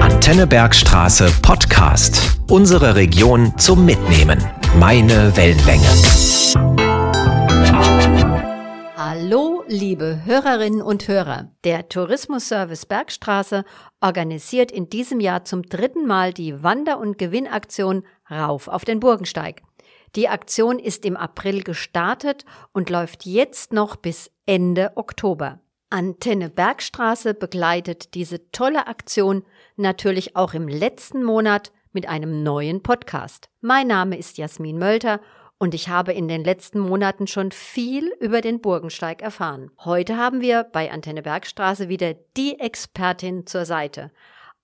Antenne Bergstraße Podcast. Unsere Region zum Mitnehmen. Meine Wellenlänge. Hallo, liebe Hörerinnen und Hörer. Der Tourismusservice Bergstraße organisiert in diesem Jahr zum dritten Mal die Wander- und Gewinnaktion Rauf auf den Burgensteig. Die Aktion ist im April gestartet und läuft jetzt noch bis Ende Oktober. Antenne Bergstraße begleitet diese tolle Aktion natürlich auch im letzten Monat mit einem neuen Podcast. Mein Name ist Jasmin Mölter und ich habe in den letzten Monaten schon viel über den Burgensteig erfahren. Heute haben wir bei Antenne Bergstraße wieder die Expertin zur Seite.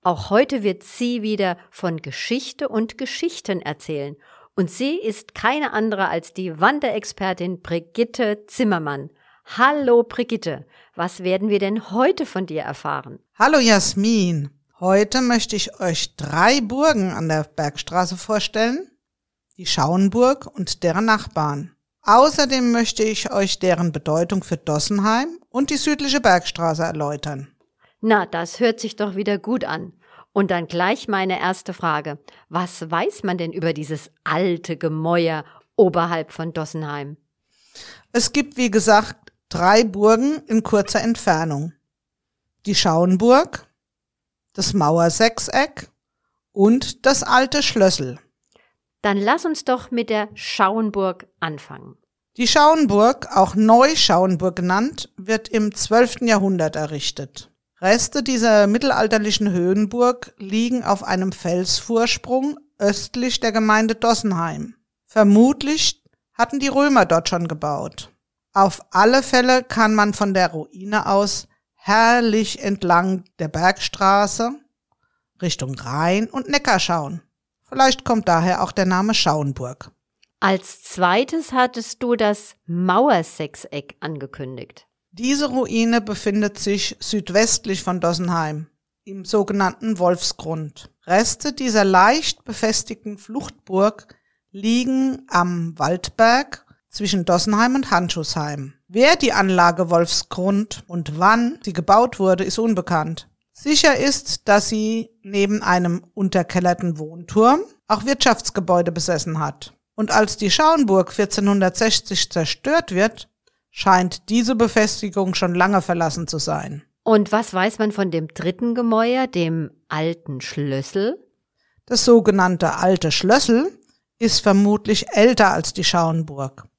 Auch heute wird sie wieder von Geschichte und Geschichten erzählen. Und sie ist keine andere als die Wanderexpertin Brigitte Zimmermann. Hallo Brigitte, was werden wir denn heute von dir erfahren? Hallo Jasmin, heute möchte ich euch drei Burgen an der Bergstraße vorstellen, die Schauenburg und deren Nachbarn. Außerdem möchte ich euch deren Bedeutung für Dossenheim und die südliche Bergstraße erläutern. Na, das hört sich doch wieder gut an. Und dann gleich meine erste Frage. Was weiß man denn über dieses alte Gemäuer oberhalb von Dossenheim? Es gibt, wie gesagt, drei Burgen in kurzer Entfernung. Die Schauenburg, das Mauersechseck und das alte Schlössel. Dann lass uns doch mit der Schauenburg anfangen. Die Schauenburg, auch Neuschauenburg genannt, wird im 12. Jahrhundert errichtet. Reste dieser mittelalterlichen Höhenburg liegen auf einem Felsvorsprung östlich der Gemeinde Dossenheim. Vermutlich hatten die Römer dort schon gebaut. Auf alle Fälle kann man von der Ruine aus herrlich entlang der Bergstraße Richtung Rhein und Neckar schauen. Vielleicht kommt daher auch der Name Schauenburg. Als zweites hattest du das Mauersechseck angekündigt. Diese Ruine befindet sich südwestlich von Dossenheim im sogenannten Wolfsgrund. Reste dieser leicht befestigten Fluchtburg liegen am Waldberg zwischen Dossenheim und Handschussheim. Wer die Anlage Wolfsgrund und wann sie gebaut wurde, ist unbekannt. Sicher ist, dass sie neben einem unterkellerten Wohnturm auch Wirtschaftsgebäude besessen hat. Und als die Schauenburg 1460 zerstört wird, scheint diese Befestigung schon lange verlassen zu sein. Und was weiß man von dem dritten Gemäuer, dem alten Schlössel? Das sogenannte alte Schlössel ist vermutlich älter als die Schauenburg.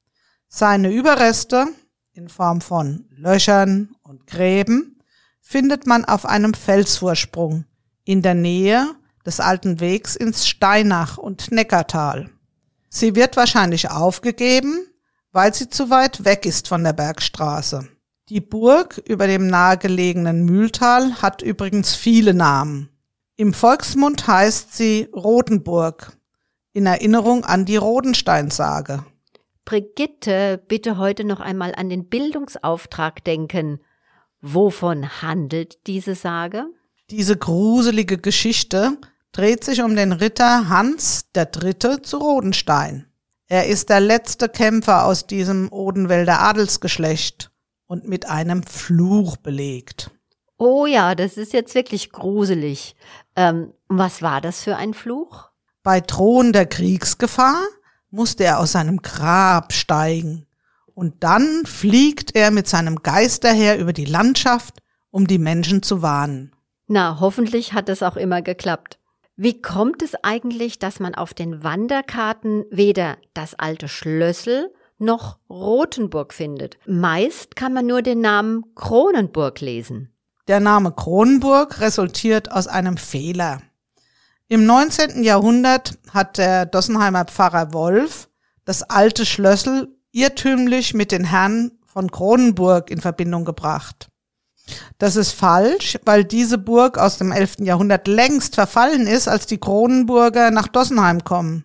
Seine Überreste in Form von Löchern und Gräben findet man auf einem Felsvorsprung in der Nähe des alten Wegs ins Steinach und Neckartal. Sie wird wahrscheinlich aufgegeben, weil sie zu weit weg ist von der Bergstraße. Die Burg über dem nahegelegenen Mühltal hat übrigens viele Namen. Im Volksmund heißt sie Rotenburg, in Erinnerung an die Rodensteinsage. Brigitte, bitte heute noch einmal an den Bildungsauftrag denken. Wovon handelt diese Sage? Diese gruselige Geschichte dreht sich um den Ritter Hans der Dritte zu Rodenstein. Er ist der letzte Kämpfer aus diesem Odenwälder Adelsgeschlecht und mit einem Fluch belegt. Oh ja, das ist jetzt wirklich gruselig. Ähm, was war das für ein Fluch? Bei drohender Kriegsgefahr musste er aus seinem Grab steigen. Und dann fliegt er mit seinem Geisterheer über die Landschaft, um die Menschen zu warnen. Na, hoffentlich hat es auch immer geklappt. Wie kommt es eigentlich, dass man auf den Wanderkarten weder das alte Schlössel noch Rothenburg findet? Meist kann man nur den Namen Kronenburg lesen. Der Name Kronenburg resultiert aus einem Fehler. Im 19. Jahrhundert hat der Dossenheimer Pfarrer Wolf das alte Schlössel irrtümlich mit den Herren von Kronenburg in Verbindung gebracht. Das ist falsch, weil diese Burg aus dem 11. Jahrhundert längst verfallen ist, als die Kronenburger nach Dossenheim kommen.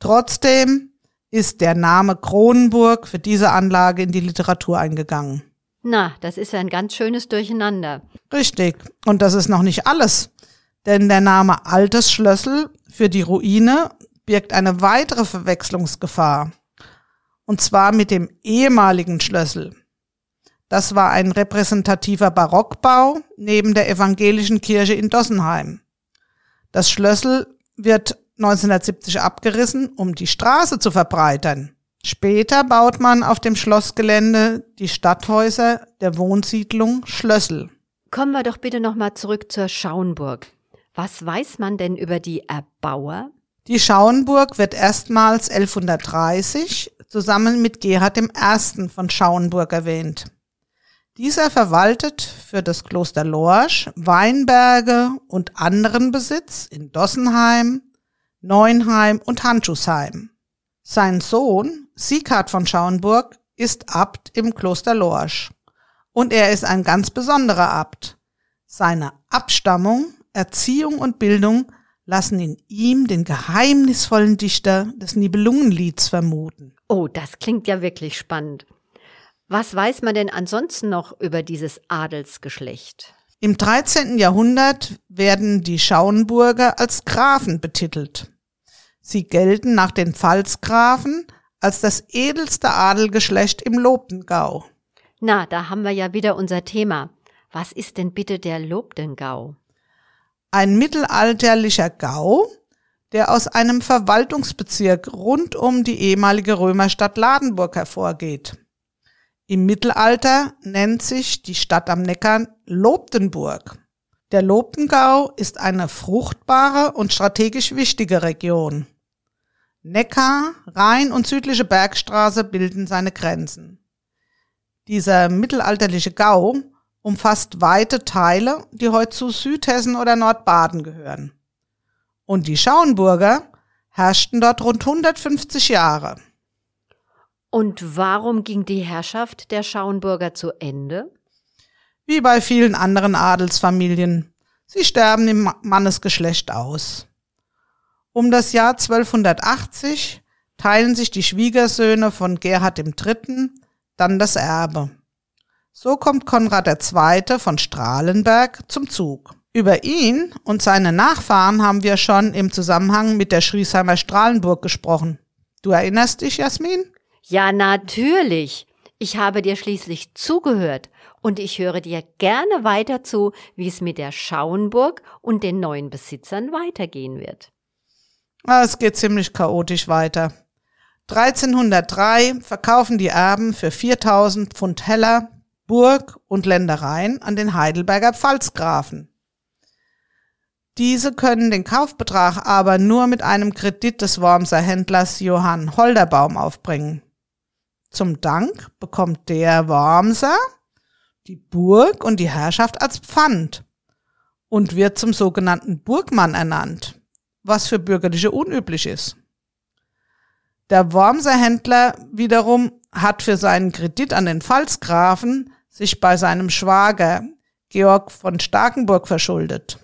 Trotzdem ist der Name Kronenburg für diese Anlage in die Literatur eingegangen. Na, das ist ein ganz schönes Durcheinander. Richtig. Und das ist noch nicht alles. Denn der Name Altes Schlössel für die Ruine birgt eine weitere Verwechslungsgefahr. Und zwar mit dem ehemaligen Schlössel. Das war ein repräsentativer Barockbau neben der evangelischen Kirche in Dossenheim. Das Schlössel wird 1970 abgerissen, um die Straße zu verbreitern. Später baut man auf dem Schlossgelände die Stadthäuser der Wohnsiedlung Schlössel. Kommen wir doch bitte nochmal zurück zur Schauenburg. Was weiß man denn über die Erbauer? Die Schauenburg wird erstmals 1130 zusammen mit Gerhard I. von Schauenburg erwähnt. Dieser verwaltet für das Kloster Lorsch Weinberge und anderen Besitz in Dossenheim, Neuenheim und Handschuhsheim. Sein Sohn, Sieghard von Schauenburg, ist Abt im Kloster Lorsch. Und er ist ein ganz besonderer Abt. Seine Abstammung, Erziehung und Bildung lassen in ihm den geheimnisvollen Dichter des Nibelungenlieds vermuten. Oh, das klingt ja wirklich spannend. Was weiß man denn ansonsten noch über dieses Adelsgeschlecht? Im 13. Jahrhundert werden die Schauenburger als Grafen betitelt. Sie gelten nach den Pfalzgrafen als das edelste Adelgeschlecht im Lobdengau. Na, da haben wir ja wieder unser Thema. Was ist denn bitte der Lobdengau? Ein mittelalterlicher Gau, der aus einem Verwaltungsbezirk rund um die ehemalige Römerstadt Ladenburg hervorgeht. Im Mittelalter nennt sich die Stadt am Neckar Lobdenburg. Der Lobdengau ist eine fruchtbare und strategisch wichtige Region. Neckar, Rhein und südliche Bergstraße bilden seine Grenzen. Dieser mittelalterliche Gau umfasst weite Teile, die heute zu Südhessen oder Nordbaden gehören. Und die Schauenburger herrschten dort rund 150 Jahre. Und warum ging die Herrschaft der Schauenburger zu Ende? Wie bei vielen anderen Adelsfamilien. Sie sterben im Mannesgeschlecht aus. Um das Jahr 1280 teilen sich die Schwiegersöhne von Gerhard III. dann das Erbe. So kommt Konrad II. von Strahlenberg zum Zug. Über ihn und seine Nachfahren haben wir schon im Zusammenhang mit der Schriesheimer Strahlenburg gesprochen. Du erinnerst dich, Jasmin? Ja, natürlich. Ich habe dir schließlich zugehört und ich höre dir gerne weiter zu, wie es mit der Schauenburg und den neuen Besitzern weitergehen wird. Ah, es geht ziemlich chaotisch weiter. 1303 verkaufen die Erben für 4000 Pfund Heller Burg und Ländereien an den Heidelberger Pfalzgrafen. Diese können den Kaufbetrag aber nur mit einem Kredit des Wormser Händlers Johann Holderbaum aufbringen. Zum Dank bekommt der Wormser die Burg und die Herrschaft als Pfand und wird zum sogenannten Burgmann ernannt, was für Bürgerliche unüblich ist. Der Wormser Händler wiederum hat für seinen Kredit an den Pfalzgrafen sich bei seinem Schwager Georg von Starkenburg verschuldet.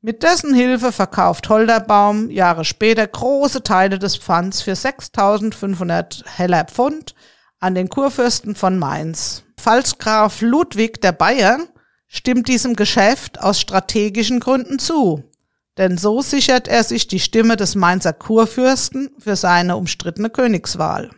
Mit dessen Hilfe verkauft Holderbaum Jahre später große Teile des Pfands für 6500 Heller Pfund an den Kurfürsten von Mainz. Pfalzgraf Ludwig der Bayer stimmt diesem Geschäft aus strategischen Gründen zu, denn so sichert er sich die Stimme des Mainzer Kurfürsten für seine umstrittene Königswahl.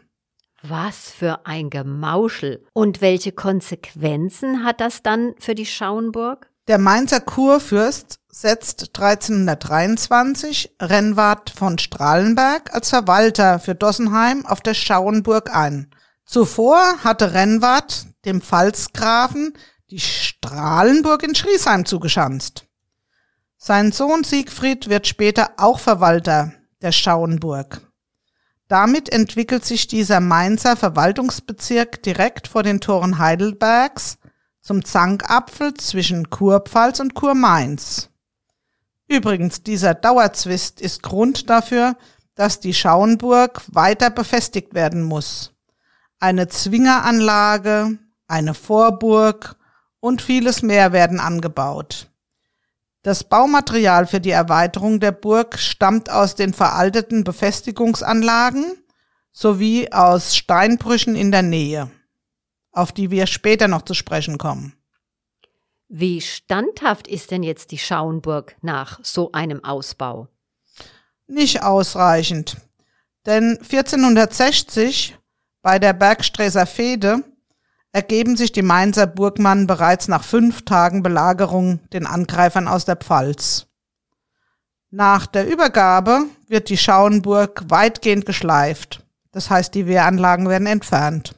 Was für ein Gemauschel. Und welche Konsequenzen hat das dann für die Schauenburg? Der Mainzer Kurfürst setzt 1323 Rennwart von Strahlenberg als Verwalter für Dossenheim auf der Schauenburg ein. Zuvor hatte Rennwart dem Pfalzgrafen die Strahlenburg in Schriesheim zugeschanzt. Sein Sohn Siegfried wird später auch Verwalter der Schauenburg. Damit entwickelt sich dieser Mainzer Verwaltungsbezirk direkt vor den Toren Heidelbergs zum Zankapfel zwischen Kurpfalz und Kurmainz. Übrigens, dieser Dauerzwist ist Grund dafür, dass die Schauenburg weiter befestigt werden muss. Eine Zwingeranlage, eine Vorburg und vieles mehr werden angebaut. Das Baumaterial für die Erweiterung der Burg stammt aus den veralteten Befestigungsanlagen sowie aus Steinbrüchen in der Nähe auf die wir später noch zu sprechen kommen. Wie standhaft ist denn jetzt die Schauenburg nach so einem Ausbau? Nicht ausreichend. Denn 1460 bei der Bergsträßer Fehde ergeben sich die Mainzer Burgmann bereits nach fünf Tagen Belagerung den Angreifern aus der Pfalz. Nach der Übergabe wird die Schauenburg weitgehend geschleift. Das heißt, die Wehranlagen werden entfernt.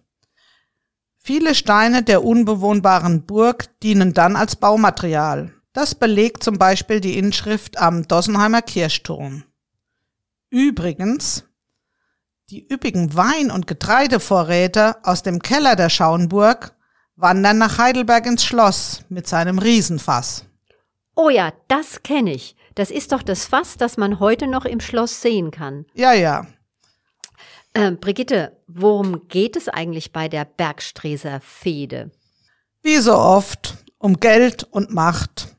Viele Steine der unbewohnbaren Burg dienen dann als Baumaterial. Das belegt zum Beispiel die Inschrift am Dossenheimer Kirchturm. Übrigens, die üppigen Wein- und Getreidevorräte aus dem Keller der Schauenburg wandern nach Heidelberg ins Schloss mit seinem Riesenfass. Oh ja, das kenne ich. Das ist doch das Fass, das man heute noch im Schloss sehen kann. Ja, ja. Äh, Brigitte, worum geht es eigentlich bei der Bergstreser Fehde? Wie so oft um Geld und Macht.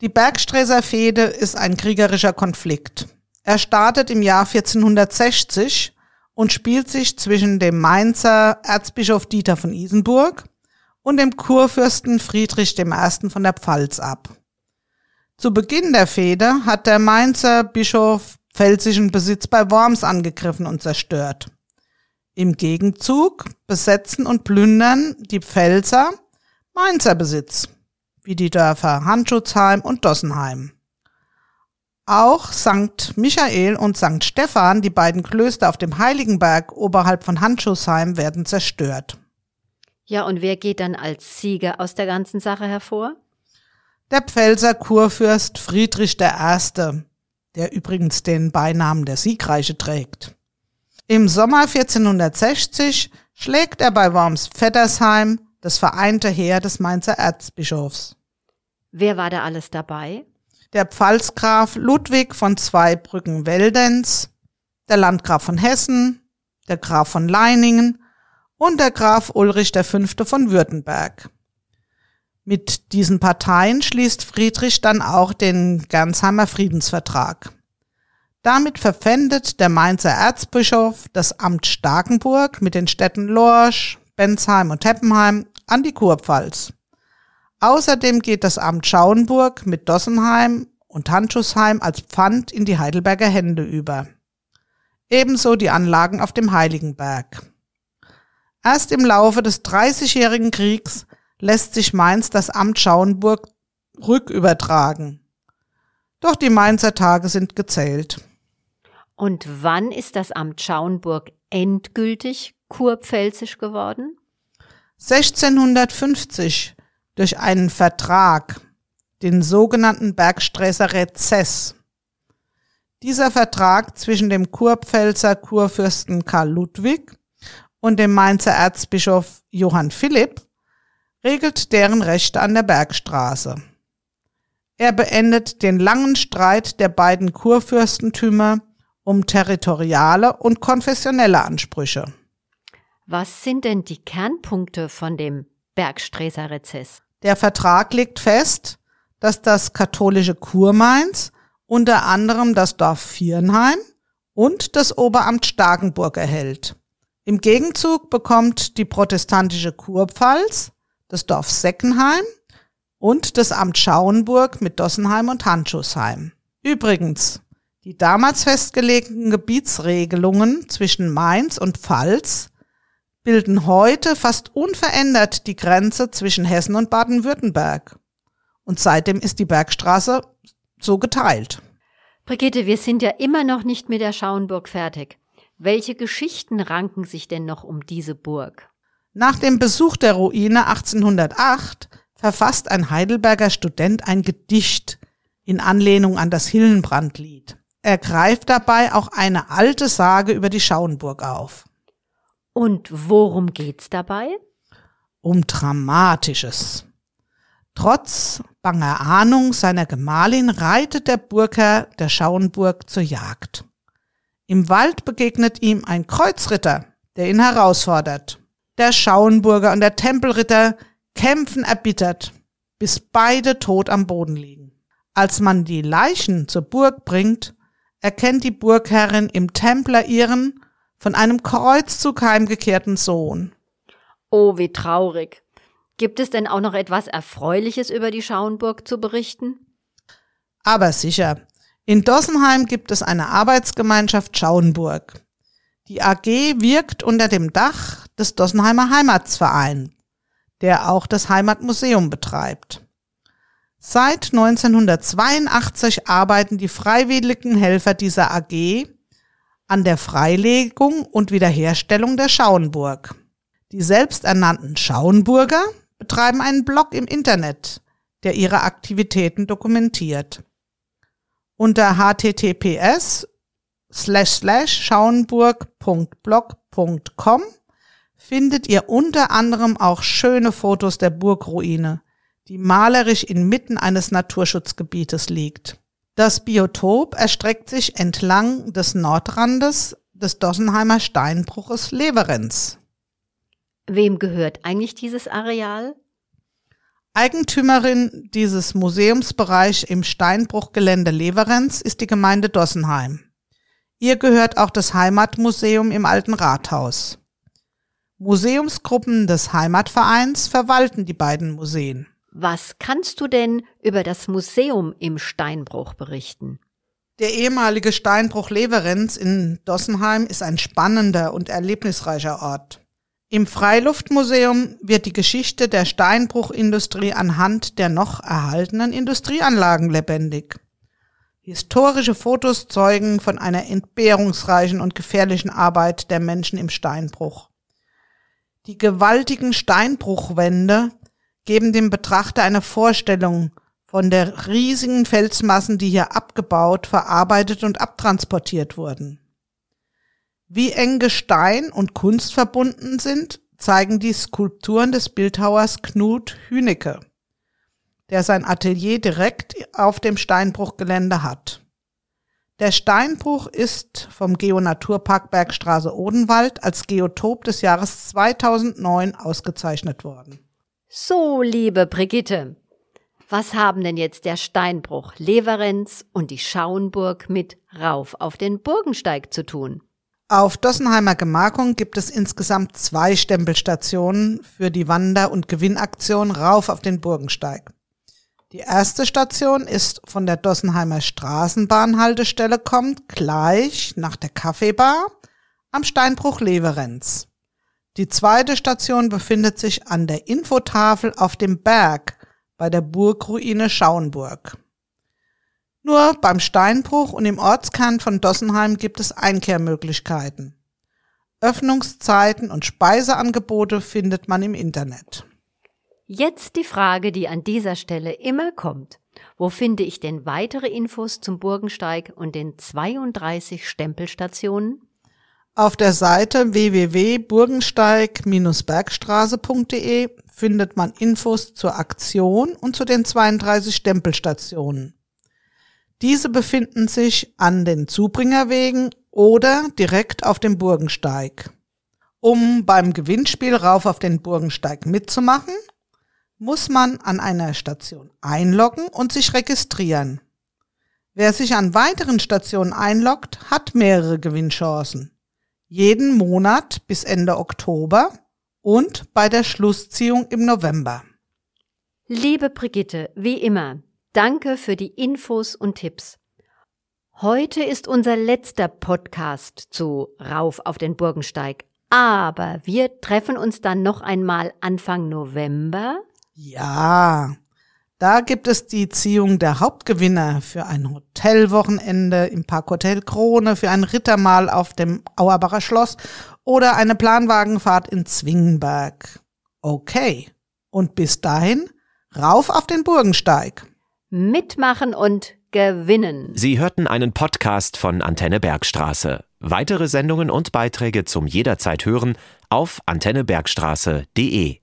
Die Bergstreser Fehde ist ein kriegerischer Konflikt. Er startet im Jahr 1460 und spielt sich zwischen dem Mainzer Erzbischof Dieter von Isenburg und dem Kurfürsten Friedrich I. von der Pfalz ab. Zu Beginn der Fehde hat der Mainzer Bischof pfälzischen Besitz bei Worms angegriffen und zerstört. Im Gegenzug besetzen und plündern die Pfälzer Mainzer Besitz, wie die Dörfer Handschutzheim und Dossenheim. Auch St. Michael und St. Stephan, die beiden Klöster auf dem Heiligenberg oberhalb von Handschutzheim, werden zerstört. Ja, und wer geht dann als Sieger aus der ganzen Sache hervor? der Pfälzer Kurfürst Friedrich I., der übrigens den Beinamen der Siegreiche trägt. Im Sommer 1460 schlägt er bei Worms-Vettersheim das vereinte Heer des Mainzer Erzbischofs. Wer war da alles dabei? Der Pfalzgraf Ludwig von Zweibrücken-Weldenz, der Landgraf von Hessen, der Graf von Leiningen und der Graf Ulrich V. von Württemberg. Mit diesen Parteien schließt Friedrich dann auch den Gansheimer Friedensvertrag. Damit verpfändet der Mainzer Erzbischof das Amt Starkenburg mit den Städten Lorsch, Bensheim und Teppenheim an die Kurpfalz. Außerdem geht das Amt Schauenburg mit Dossenheim und Handschussheim als Pfand in die Heidelberger Hände über. Ebenso die Anlagen auf dem Heiligenberg. Erst im Laufe des Dreißigjährigen Kriegs lässt sich Mainz das Amt Schauenburg rückübertragen. Doch die Mainzer Tage sind gezählt. Und wann ist das Amt Schauenburg endgültig kurpfälzisch geworden? 1650 durch einen Vertrag, den sogenannten Bergsträßer Rezess. Dieser Vertrag zwischen dem Kurpfälzer Kurfürsten Karl Ludwig und dem Mainzer Erzbischof Johann Philipp regelt deren Rechte an der Bergstraße. Er beendet den langen Streit der beiden Kurfürstentümer um territoriale und konfessionelle Ansprüche. Was sind denn die Kernpunkte von dem Bergsträßer Rezess? Der Vertrag legt fest, dass das katholische Kurmainz unter anderem das Dorf Viernheim und das Oberamt Starkenburg erhält. Im Gegenzug bekommt die protestantische Kurpfalz das Dorf Seckenheim und das Amt Schauenburg mit Dossenheim und Handschussheim. Übrigens, die damals festgelegten Gebietsregelungen zwischen Mainz und Pfalz bilden heute fast unverändert die Grenze zwischen Hessen und Baden-Württemberg. Und seitdem ist die Bergstraße so geteilt. Brigitte, wir sind ja immer noch nicht mit der Schauenburg fertig. Welche Geschichten ranken sich denn noch um diese Burg? Nach dem Besuch der Ruine 1808 verfasst ein Heidelberger Student ein Gedicht in Anlehnung an das Hillenbrandlied. Er greift dabei auch eine alte Sage über die Schauenburg auf. Und worum geht's dabei? Um Dramatisches. Trotz banger Ahnung seiner Gemahlin reitet der Burgherr der Schauenburg zur Jagd. Im Wald begegnet ihm ein Kreuzritter, der ihn herausfordert. Der Schauenburger und der Tempelritter kämpfen erbittert, bis beide tot am Boden liegen. Als man die Leichen zur Burg bringt, erkennt die Burgherrin im Templer ihren von einem Kreuzzug heimgekehrten Sohn. Oh, wie traurig. Gibt es denn auch noch etwas Erfreuliches über die Schauenburg zu berichten? Aber sicher. In Dossenheim gibt es eine Arbeitsgemeinschaft Schauenburg. Die AG wirkt unter dem Dach des Dossenheimer Heimatsverein. der auch das Heimatmuseum betreibt. Seit 1982 arbeiten die freiwilligen Helfer dieser AG an der Freilegung und Wiederherstellung der Schauenburg. Die selbsternannten Schauenburger betreiben einen Blog im Internet, der ihre Aktivitäten dokumentiert. Unter https schauenburg.blog.com findet ihr unter anderem auch schöne Fotos der Burgruine, die malerisch inmitten eines Naturschutzgebietes liegt. Das Biotop erstreckt sich entlang des Nordrandes des Dossenheimer Steinbruches Leverenz. Wem gehört eigentlich dieses Areal? Eigentümerin dieses Museumsbereich im Steinbruchgelände Leverenz ist die Gemeinde Dossenheim. Ihr gehört auch das Heimatmuseum im Alten Rathaus. Museumsgruppen des Heimatvereins verwalten die beiden Museen. Was kannst du denn über das Museum im Steinbruch berichten? Der ehemalige Steinbruch Leverenz in Dossenheim ist ein spannender und erlebnisreicher Ort. Im Freiluftmuseum wird die Geschichte der Steinbruchindustrie anhand der noch erhaltenen Industrieanlagen lebendig. Historische Fotos zeugen von einer entbehrungsreichen und gefährlichen Arbeit der Menschen im Steinbruch. Die gewaltigen Steinbruchwände geben dem Betrachter eine Vorstellung von der riesigen Felsmassen, die hier abgebaut, verarbeitet und abtransportiert wurden. Wie eng Gestein und Kunst verbunden sind, zeigen die Skulpturen des Bildhauers Knut Hünecke, der sein Atelier direkt auf dem Steinbruchgelände hat. Der Steinbruch ist vom Geonaturpark Bergstraße Odenwald als Geotop des Jahres 2009 ausgezeichnet worden. So, liebe Brigitte, was haben denn jetzt der Steinbruch Leverenz und die Schauenburg mit rauf auf den Burgensteig zu tun? Auf Dossenheimer Gemarkung gibt es insgesamt zwei Stempelstationen für die Wander- und Gewinnaktion rauf auf den Burgensteig. Die erste Station ist von der Dossenheimer Straßenbahnhaltestelle kommt gleich nach der Kaffeebar am Steinbruch Leverenz. Die zweite Station befindet sich an der Infotafel auf dem Berg bei der Burgruine Schauenburg. Nur beim Steinbruch und im Ortskern von Dossenheim gibt es Einkehrmöglichkeiten. Öffnungszeiten und Speiseangebote findet man im Internet. Jetzt die Frage, die an dieser Stelle immer kommt. Wo finde ich denn weitere Infos zum Burgensteig und den 32 Stempelstationen? Auf der Seite www.burgensteig-bergstraße.de findet man Infos zur Aktion und zu den 32 Stempelstationen. Diese befinden sich an den Zubringerwegen oder direkt auf dem Burgensteig. Um beim Gewinnspiel rauf auf den Burgensteig mitzumachen, muss man an einer Station einloggen und sich registrieren. Wer sich an weiteren Stationen einloggt, hat mehrere Gewinnchancen jeden Monat bis Ende Oktober und bei der Schlussziehung im November. Liebe Brigitte, wie immer, danke für die Infos und Tipps. Heute ist unser letzter Podcast zu Rauf auf den Burgensteig, aber wir treffen uns dann noch einmal Anfang November. Ja, da gibt es die Ziehung der Hauptgewinner für ein Hotelwochenende im Parkhotel Krone, für ein Rittermahl auf dem Auerbacher Schloss oder eine Planwagenfahrt in Zwingenberg. Okay. Und bis dahin, rauf auf den Burgensteig. Mitmachen und gewinnen. Sie hörten einen Podcast von Antenne Bergstraße. Weitere Sendungen und Beiträge zum jederzeit hören auf antennebergstraße.de.